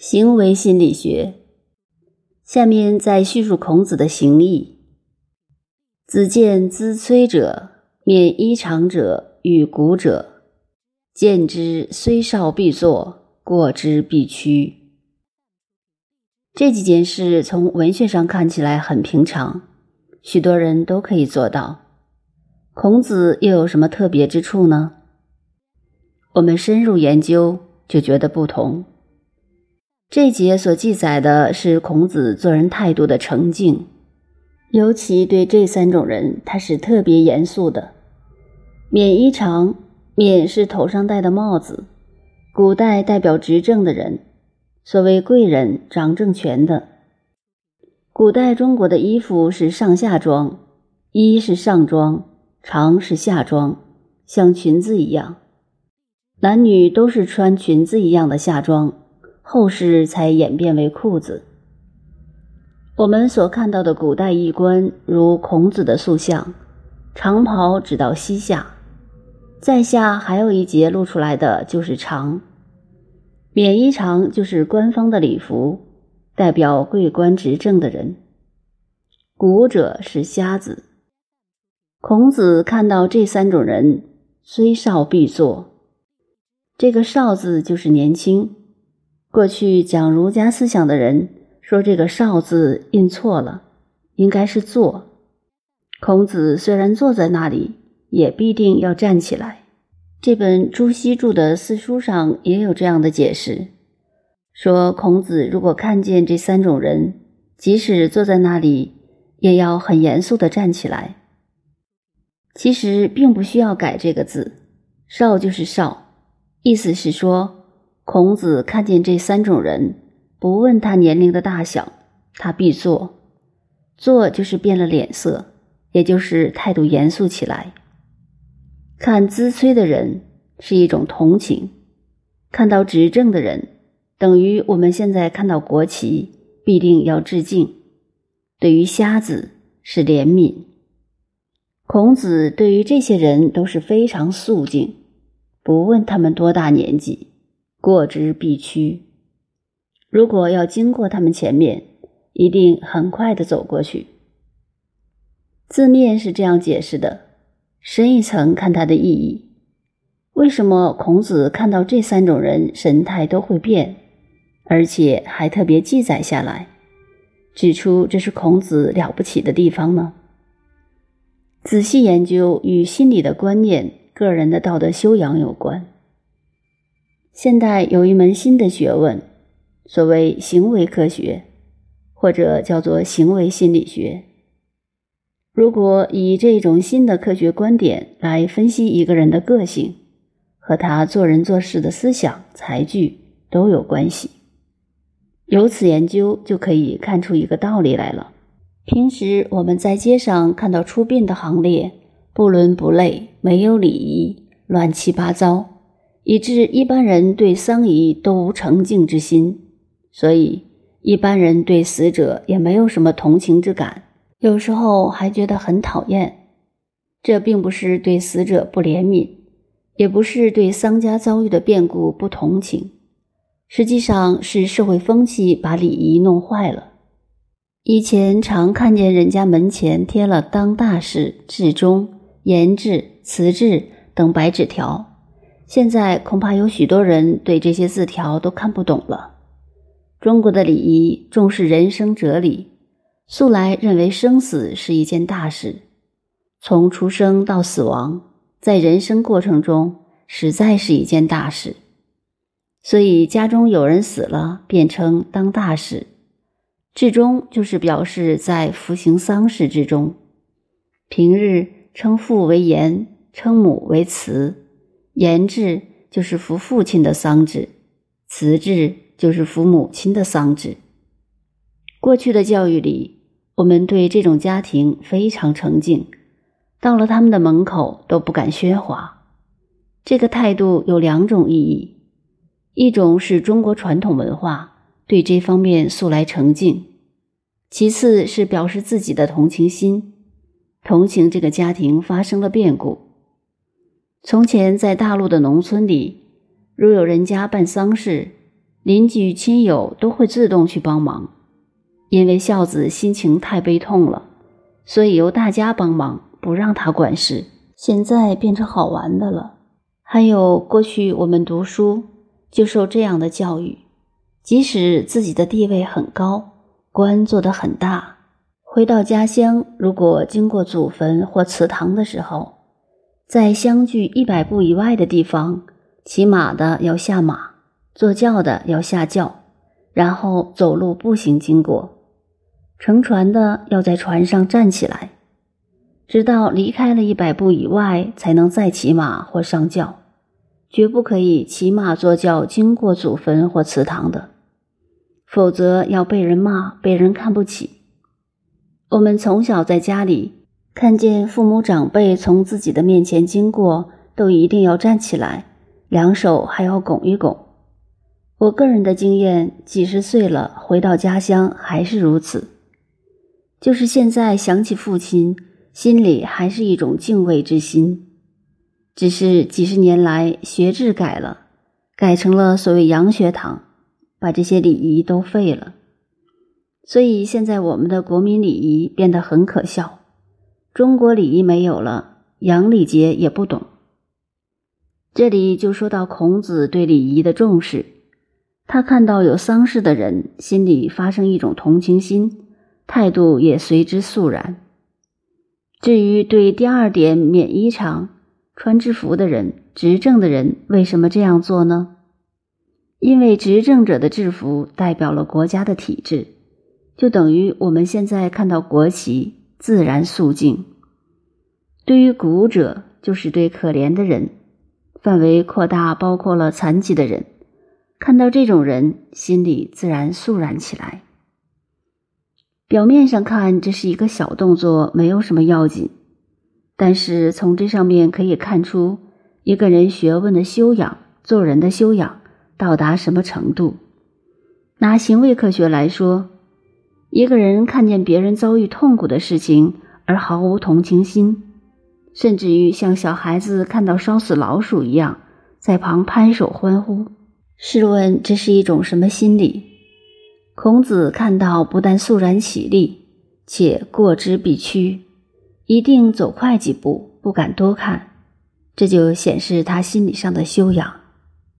行为心理学。下面再叙述孔子的行义。子见资摧者，免衣长者与古者，见之虽少必作，过之必屈。这几件事从文学上看起来很平常，许多人都可以做到。孔子又有什么特别之处呢？我们深入研究，就觉得不同。这节所记载的是孔子做人态度的澄净，尤其对这三种人，他是特别严肃的。冕衣长，冕是头上戴的帽子，古代代表执政的人，所谓贵人，掌政权的。古代中国的衣服是上下装，衣是上装，长是下装，像裙子一样，男女都是穿裙子一样的下装。后世才演变为裤子。我们所看到的古代衣冠，如孔子的塑像，长袍只到膝下，在下还有一节露出来的就是长。冕衣长就是官方的礼服，代表贵官执政的人。古者是瞎子。孔子看到这三种人，虽少必作。这个少字就是年轻。过去讲儒家思想的人说这个“少”字印错了，应该是“坐”。孔子虽然坐在那里，也必定要站起来。这本朱熹著的四书上也有这样的解释，说孔子如果看见这三种人，即使坐在那里，也要很严肃地站起来。其实并不需要改这个字，“少”就是“少”，意思是说。孔子看见这三种人，不问他年龄的大小，他必坐。坐就是变了脸色，也就是态度严肃起来。看资催的人是一种同情，看到执政的人，等于我们现在看到国旗，必定要致敬。对于瞎子是怜悯。孔子对于这些人都是非常肃静，不问他们多大年纪。过之必趋。如果要经过他们前面，一定很快的走过去。字面是这样解释的，深一层看它的意义。为什么孔子看到这三种人神态都会变，而且还特别记载下来，指出这是孔子了不起的地方呢？仔细研究与心理的观念、个人的道德修养有关。现代有一门新的学问，所谓行为科学，或者叫做行为心理学。如果以这种新的科学观点来分析一个人的个性，和他做人做事的思想、才具都有关系。由此研究，就可以看出一个道理来了。平时我们在街上看到出殡的行列，不伦不类，没有礼仪，乱七八糟。以致一般人对丧仪都无诚敬之心，所以一般人对死者也没有什么同情之感，有时候还觉得很讨厌。这并不是对死者不怜悯，也不是对丧家遭遇的变故不同情，实际上是社会风气把礼仪弄坏了。以前常看见人家门前贴了“当大事”“至忠”“严志”“辞志”等白纸条。现在恐怕有许多人对这些字条都看不懂了。中国的礼仪重视人生哲理，素来认为生死是一件大事，从出生到死亡，在人生过程中实在是一件大事。所以家中有人死了，便称当大事。至终就是表示在服行丧事之中。平日称父为严，称母为慈。言志就是扶父亲的丧志，辞志就是扶母亲的丧志。过去的教育里，我们对这种家庭非常诚敬，到了他们的门口都不敢喧哗。这个态度有两种意义：一种是中国传统文化对这方面素来诚敬；其次是表示自己的同情心，同情这个家庭发生了变故。从前在大陆的农村里，如有人家办丧事，邻居亲友都会自动去帮忙。因为孝子心情太悲痛了，所以由大家帮忙，不让他管事。现在变成好玩的了。还有过去我们读书就受这样的教育，即使自己的地位很高，官做得很大，回到家乡，如果经过祖坟或祠堂的时候，在相距一百步以外的地方，骑马的要下马，坐轿的要下轿，然后走路步行经过，乘船的要在船上站起来。直到离开了一百步以外，才能再骑马或上轿，绝不可以骑马坐轿经过祖坟或祠堂的，否则要被人骂，被人看不起。我们从小在家里看见父母长辈从自己的面前经过，都一定要站起来，两手还要拱一拱。我个人的经验，几十岁了回到家乡还是如此，就是现在想起父亲。心里还是一种敬畏之心，只是几十年来学制改了，改成了所谓洋学堂，把这些礼仪都废了。所以现在我们的国民礼仪变得很可笑，中国礼仪没有了，洋礼节也不懂。这里就说到孔子对礼仪的重视，他看到有丧事的人，心里发生一种同情心，态度也随之肃然。至于对第二点免衣裳、穿制服的人、执政的人为什么这样做呢？因为执政者的制服代表了国家的体制，就等于我们现在看到国旗自然肃静。对于古者，就是对可怜的人，范围扩大，包括了残疾的人，看到这种人，心里自然肃然起来。表面上看，这是一个小动作，没有什么要紧。但是从这上面可以看出一个人学问的修养、做人的修养到达什么程度。拿行为科学来说，一个人看见别人遭遇痛苦的事情而毫无同情心，甚至于像小孩子看到烧死老鼠一样在旁拍手欢呼，试问这是一种什么心理？孔子看到，不但肃然起立，且过之必趋，一定走快几步，不敢多看，这就显示他心理上的修养。